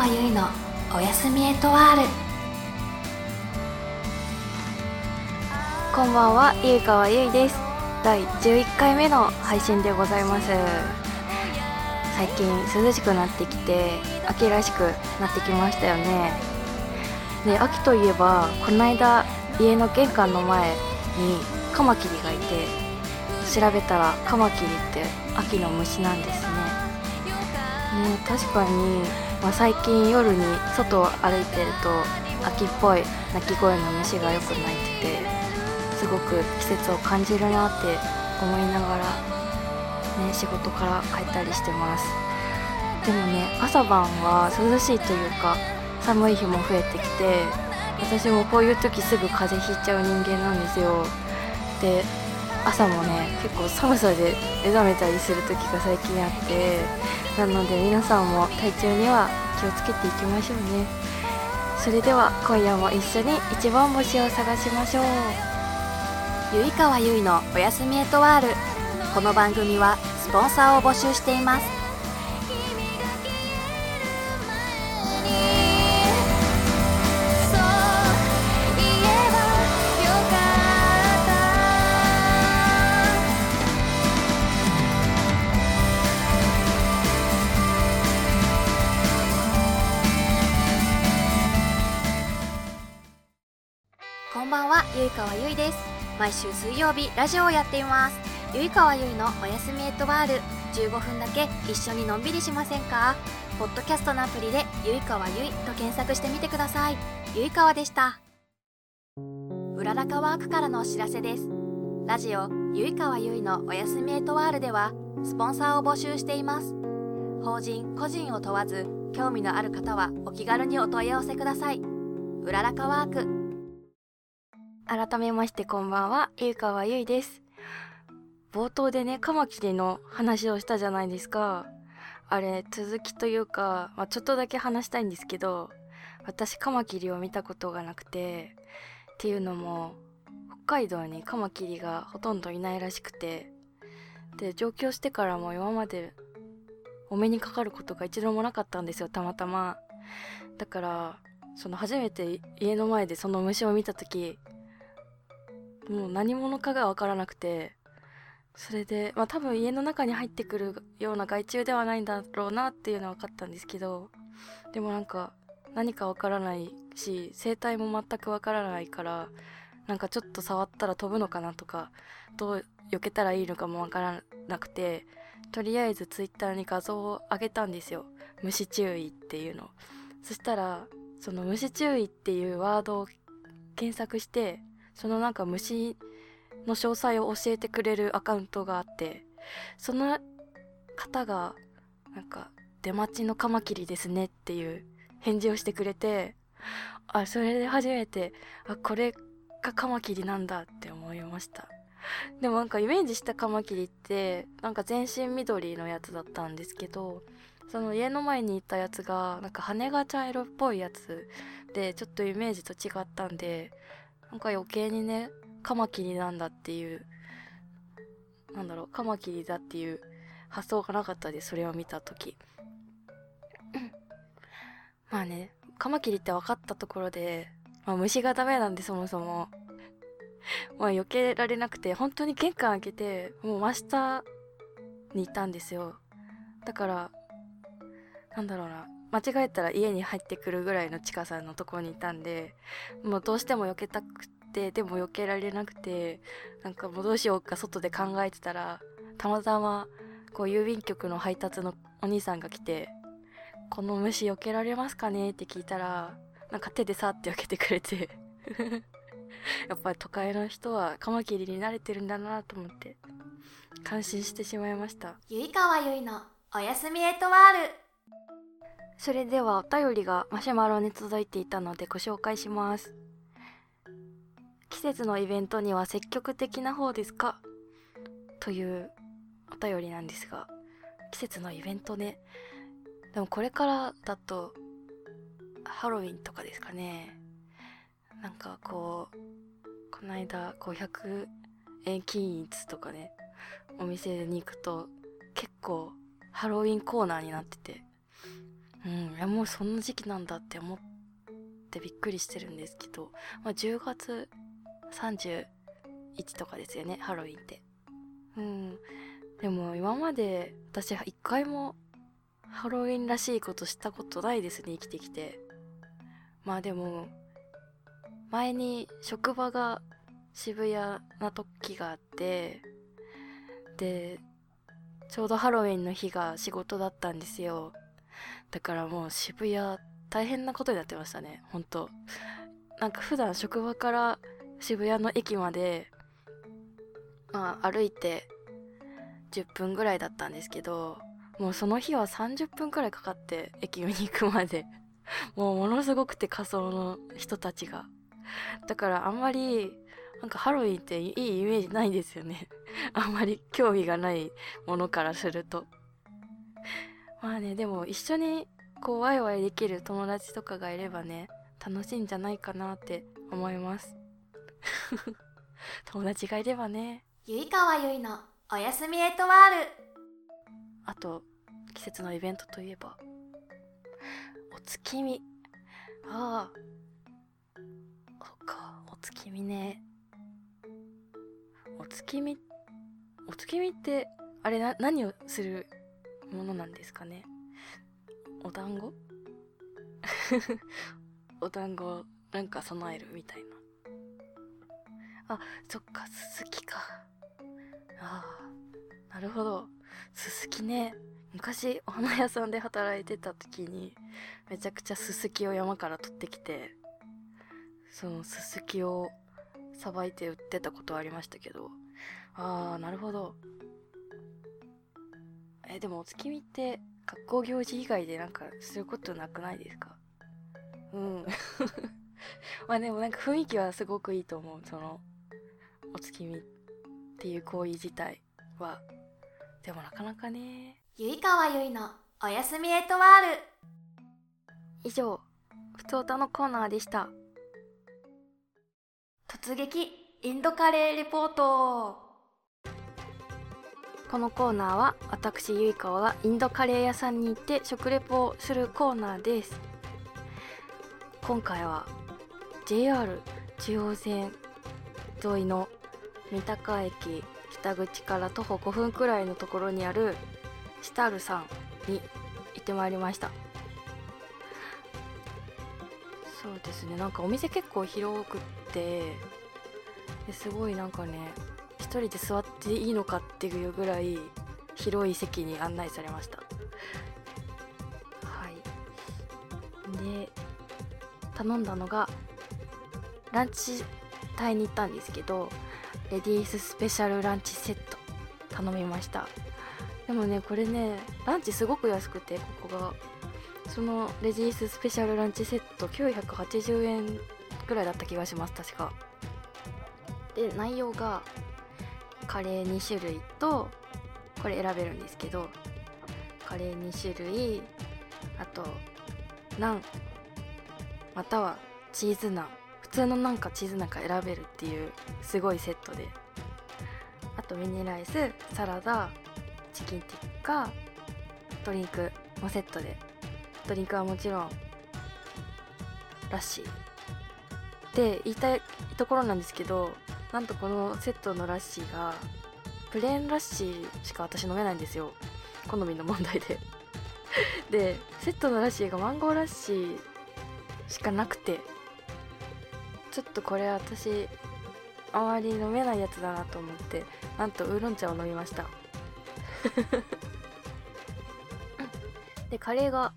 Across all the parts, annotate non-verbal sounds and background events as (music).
川由衣のおやすみエトワールこんばんは、ゆいかわゆいです。第11回目の配信でございます。最近涼しくなってきて秋らしくなってきましたよね。で秋といえばこの間家の玄関の前にカマキリがいて調べたらカマキリって秋の虫なんですね。ね確かに、まあ、最近夜に外を歩いてると秋っぽい鳴き声の虫がよく鳴いててすごく季節を感じるなって思いながら、ね、仕事から帰ったりしてます。でもね朝晩は涼しいというか寒い日も増えてきて私もこういう時すぐ風邪ひいちゃう人間なんですよ。で朝もね結構寒さで目覚めたりする時が最近あってなので皆さんも体調には気をつけていきましょうね。それでは今夜も一緒に一番星を探しましょう。ゆいかわゆいのおやすみエトワール。この番組はスポンサーを募集しています。ゆいかわゆいです。毎週水曜日、ラジオをやっています。ゆいかわゆいのおやすみエットワール。15分だけ一緒にのんびりしませんか？ポッドキャストのアプリで、ゆいかわゆいと検索してみてください。ゆいかわでした。うららかワークからのお知らせです。ラジオ、ゆいかわゆいのおやすみエットワールでは、スポンサーを募集しています。法人、個人を問わず、興味のある方はお気軽にお問い合わせください。うららかワーク。改めましてこんばんは、ゆうかわゆいです。冒頭でね、カマキリの話をしたじゃないですか。あれ、続きというか、まあ、ちょっとだけ話したいんですけど、私カマキリを見たことがなくて、っていうのも、北海道にカマキリがほとんどいないらしくて、で、上京してからも今までお目にかかることが一度もなかったんですよ、たまたま。だから、その初めて家の前でその虫を見た時もう何者かが分からなくてそれでまあ多分家の中に入ってくるような害虫ではないんだろうなっていうのは分かったんですけどでもなんか何か分からないし生態も全く分からないからなんかちょっと触ったら飛ぶのかなとかどう避けたらいいのかも分からなくてとりあえずツイッターに画像を上げたんですよ。虫注意っていうの。そしたらその虫注意っていうワードを検索してそのなんか虫の詳細を教えてくれるアカウントがあってその方がなんか「出待ちのカマキリですね」っていう返事をしてくれてあそれで初めてあこれがカマキリなんだって思いました。でもなんかイメージしたカマキリってなんか全身緑のやつだったんですけどその家の前にいたやつがなんか羽が茶色っぽいやつでちょっとイメージと違ったんでなんか余計にねカマキリなんだっていうなんだろうカマキリだっていう発想がなかったでそれを見た時。まあねカマキリって分かったところで、まあ、虫がダメなんでそもそも。まあ避けられなくて本当に玄関開けてもう真下にいたんですよ。だからなんだろうな。間違えたら家に入ってくるぐらいの近さのところにいたんでもうどうしても避けたくてでも避けられなくてなんかもうどうしようか外で考えてたらたまたまこう郵便局の配達のお兄さんが来て「この虫避けられますかね?」って聞いたらなんか手でさって避けてくれて (laughs) やっぱり都会の人はカマキリに慣れてるんだなと思って感心してしまいましたゆいかわゆいのおやすみエトワールそれではお便りがマシュマロに届いていたのでご紹介します。季節のイベントには積極的な方ですか？というお便りなんですが季節のイベントね。でもこれからだとハロウィンとかですかね。なんかこうこの間こう100円均一とかねお店に行くと結構ハロウィンコーナーになってて。うんいやもうそんな時期なんだって思ってびっくりしてるんですけど、まあ、10月31とかですよねハロウィンって。うん。でも今まで私一回もハロウィンらしいことしたことないですね生きてきて。まあでも前に職場が渋谷な時があってでちょうどハロウィンの日が仕事だったんですよ。だからもう渋谷大変なことになってましたね本当。なんか普段職場から渋谷の駅までまあ歩いて10分ぐらいだったんですけどもうその日は30分くらいかかって駅に行くまで (laughs) もうものすごくて仮装の人たちが。だからあんまりなんかハロウィンっていいイメージないですよね。(laughs) あんまり興味がないものからすると。まあねでも一緒にこうワイワイできる友達とかがいればね楽しいんじゃないかなって思います。(laughs) 友達がいればね。ゆいかわゆいのおやすみエトワール。あと季節のイベントといえばお月見。ああ。そっかお月見ね。お月見お月見ってあれな何をするものなんですかね。お団子？(laughs) お団子なんか備えるみたいな。あそっかすすきか。ああなるほど。すすきね。昔お花屋さんで働いてた時にめちゃくちゃすすきを山から取ってきてそのすすきをさばいて売ってたことはありましたけど。ああなるほど。えでもお月見って学校行事以外でなんかすることなくないですか？うん。(laughs) まあでもなんか雰囲気はすごくいいと思う。そのお月見っていう行為自体は。でもなかなかね。ゆいかわゆいのおやすみエトワール。以上ふつおたのコーナーでした。突撃インドカレーレポートこのコーナーは私ゆいかわインドカレー屋さんに行って食レポをするコーナーです。今回は JR 中央線沿いの三鷹駅北口から徒歩5分くらいのところにあるシタルさんに行ってまいりました。そうですねなんかお店結構広くってすごいなんかね人で座っていいのかっていうぐらい広い席に案内されました。はい。で頼んだのがランチ帯に行ったんですけどレディーススペシャルランチセット頼みました。でもねこれねランチすごく安くてここが。そのレディーススペシャルランチセット980円ぐらいだった気がします確か。で内容がカレー2種類とこれ選べるんですけどカレー2種類あとナンまたはチーズナン。普通のナンかチーズナンか選べるっていうすごいセットで。あとミニライスサラダチキンティッカドリンクもセットで。ドリンクはもちろんラッシー。で言いたいところなんですけどなんとこのセットのラッシーがプレーンラッシーしか私飲めないんですよ。好みの問題で。(laughs) でセットのラッシーがマンゴーラッシーしかなくてちょっとこれ私あまり飲めないやつだなと思ってなんとウーロン茶を飲みました。(laughs) でカレーが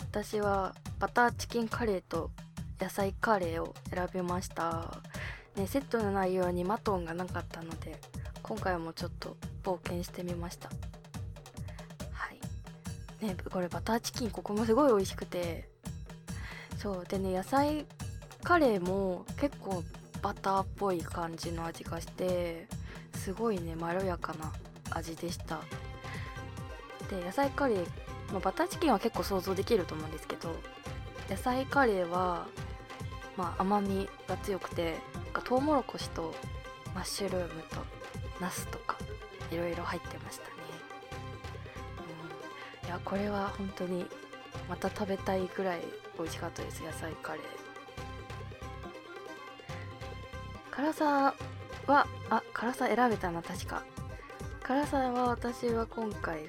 私はバターチキンカレーと野菜カレーを選びました。ね、セットの内容にマトンがなかったので今回もちょっと冒険してみました。はい。ねこれバターチキンここもすごい美味しくて。そうでね野菜カレーも結構バターっぽい感じの味がしてすごいねまろやかな味でした。で野菜カレー、まあ、バターチキンは結構想像できると思うんですけど野菜カレーはまあ甘みが強くてトウモロコシとマッシュルームとナスとかいろいろ入ってましたね、うん、いやこれは本当にまた食べたいくらい美味しかったです。野菜カレー。辛さはあ辛さ選べたな確か。辛さは私は今回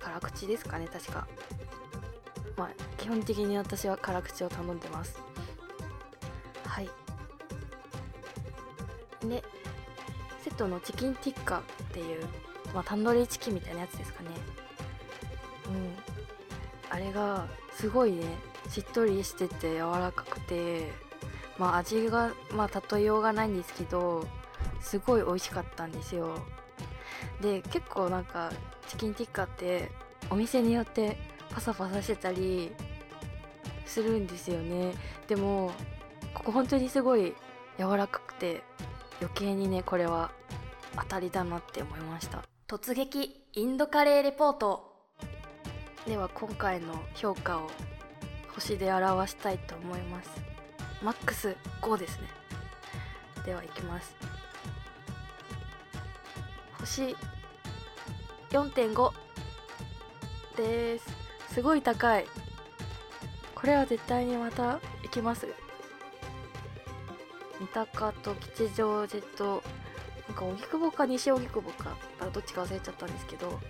辛口ですかね確か。まあ基本的に私は辛口を頼んでます。はい。でセットのチキンティッカっていう、まあ、タンドリーチキンみたいなやつですかね。うん。あれがすごいねしっとりしてて柔らかくてまあ味がまあ例えようがないんですけどすごい美味しかったんですよ。で結構なんかチキンティッカってお店によってパサパサしてたりするんですよね。でもここ本当にすごい柔らかくて余計にねこれは当たりだなって思いました。突撃インドカレーレポート。では今回の評価を星で表したいと思います。マックス5ですね。ではいきます。星4.5です。すごい高い。これは絶対にまた行きます。三鷹と吉祥寺となんか荻窪か西荻窪かどっちか忘れちゃったんですけど。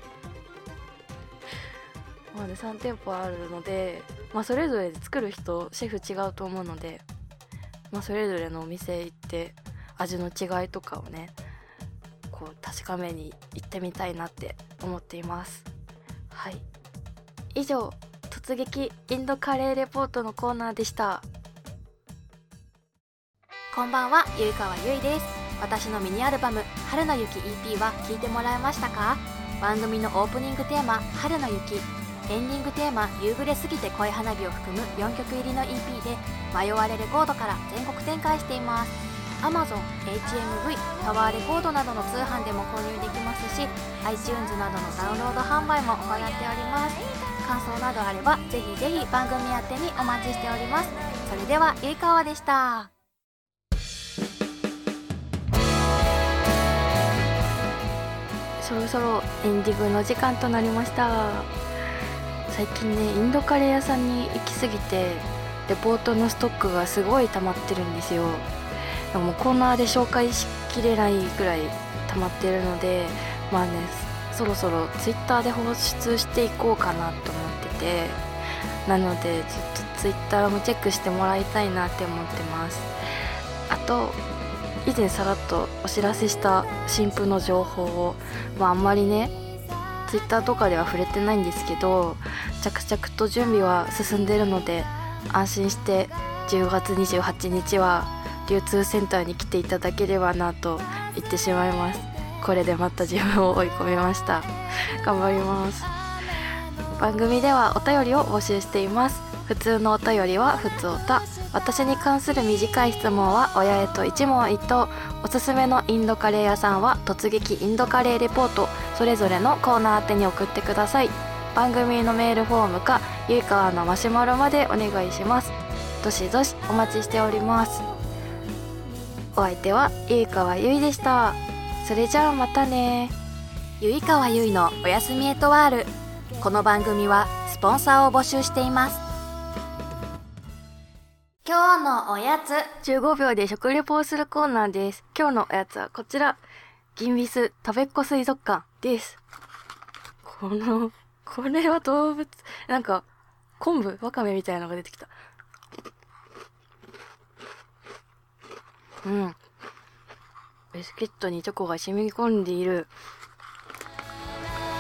まあね3店舗あるのでまあそれぞれ作る人シェフ違うと思うのでまあそれぞれのお店行って味の違いとかをねこう確かめに行ってみたいなって思っています。はい。以上突撃インドカレーレポートのコーナーでした。こんばんはゆいかわゆいです。私のミニアルバム「春の雪 EP」は聴いてもらえましたか？番組のオープニングテーマ「春の雪」エンディングテーマ「夕暮れすぎて恋花火」を含む4曲入りの EP で迷われレコードから全国展開しています。Amazon、HMV、タワーレコードなどの通販でも購入できますし iTunes などのダウンロード販売も行っております。感想などあればぜひぜひ番組宛てにお待ちしております。それではゆいかわでした。そろそろエンディングの時間となりました。最近ねインドカレー屋さんに行き過ぎてレポートのストックがすごい溜まってるんですよ。でもコーナーで紹介しきれないくらい溜まってるのでまあねそろそろツイッターで放出していこうかなと思ってて。なのでちょっとツイッターもチェックしてもらいたいなって思ってます。あと以前さらっとお知らせした新婦の情報を、まあ、あんまりねツイッターとかでは触れてないんですけど着々と準備は進んでるので安心して10月28日は流通センターに来ていただければなと言ってしまいます。これでまた自分を追い込みました。頑張ります。番組ではお便りを募集しています。普通のお便りは普通おた。私に関する短い質問は親へと一問一答。おすすめのインドカレー屋さんは突撃インドカレーレポート。それぞれのコーナー宛てに送ってください。番組のメールフォームかゆいかわのマシュマロまでお願いします。どしどしお待ちしております。お相手はゆいかわゆいでした。それじゃあまたね。ゆいかわゆいのおやすみエトワール。この番組はスポンサーを募集しています。今日のおやつ。15秒で食レポをするコーナーです。今日のおやつはこちら。銀ビス食べっ子水族館です。このこれは動物なんか昆布？わかめみたいなのが出てきた。うん。ビスケットにチョコが染み込んでいる。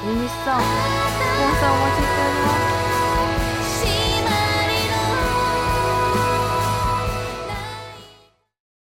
銀ビスさんお待ちしております。